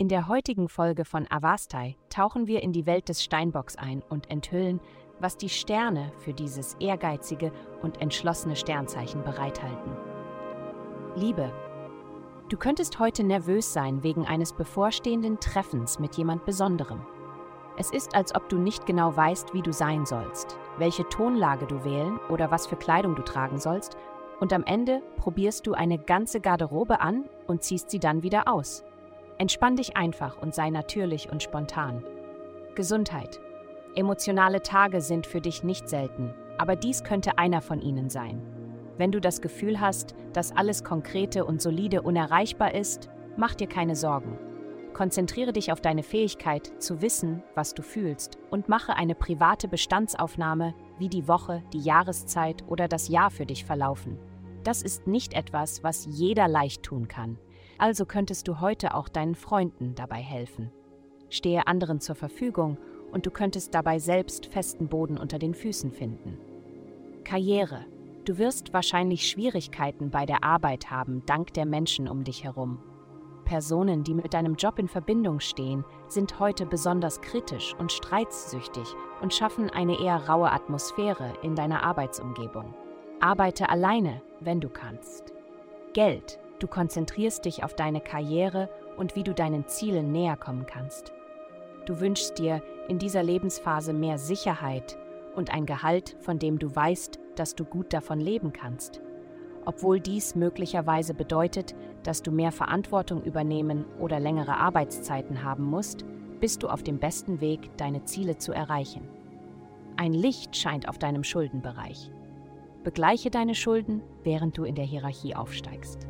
In der heutigen Folge von Avastai tauchen wir in die Welt des Steinbocks ein und enthüllen, was die Sterne für dieses ehrgeizige und entschlossene Sternzeichen bereithalten. Liebe. Du könntest heute nervös sein wegen eines bevorstehenden Treffens mit jemand Besonderem. Es ist, als ob du nicht genau weißt, wie du sein sollst, welche Tonlage du wählen oder was für Kleidung du tragen sollst, und am Ende probierst du eine ganze Garderobe an und ziehst sie dann wieder aus. Entspann dich einfach und sei natürlich und spontan. Gesundheit. Emotionale Tage sind für dich nicht selten, aber dies könnte einer von ihnen sein. Wenn du das Gefühl hast, dass alles Konkrete und Solide unerreichbar ist, mach dir keine Sorgen. Konzentriere dich auf deine Fähigkeit zu wissen, was du fühlst und mache eine private Bestandsaufnahme, wie die Woche, die Jahreszeit oder das Jahr für dich verlaufen. Das ist nicht etwas, was jeder leicht tun kann. Also könntest du heute auch deinen Freunden dabei helfen. Stehe anderen zur Verfügung und du könntest dabei selbst festen Boden unter den Füßen finden. Karriere. Du wirst wahrscheinlich Schwierigkeiten bei der Arbeit haben, dank der Menschen um dich herum. Personen, die mit deinem Job in Verbindung stehen, sind heute besonders kritisch und streitssüchtig und schaffen eine eher raue Atmosphäre in deiner Arbeitsumgebung. Arbeite alleine, wenn du kannst. Geld. Du konzentrierst dich auf deine Karriere und wie du deinen Zielen näher kommen kannst. Du wünschst dir in dieser Lebensphase mehr Sicherheit und ein Gehalt, von dem du weißt, dass du gut davon leben kannst. Obwohl dies möglicherweise bedeutet, dass du mehr Verantwortung übernehmen oder längere Arbeitszeiten haben musst, bist du auf dem besten Weg, deine Ziele zu erreichen. Ein Licht scheint auf deinem Schuldenbereich. Begleiche deine Schulden, während du in der Hierarchie aufsteigst.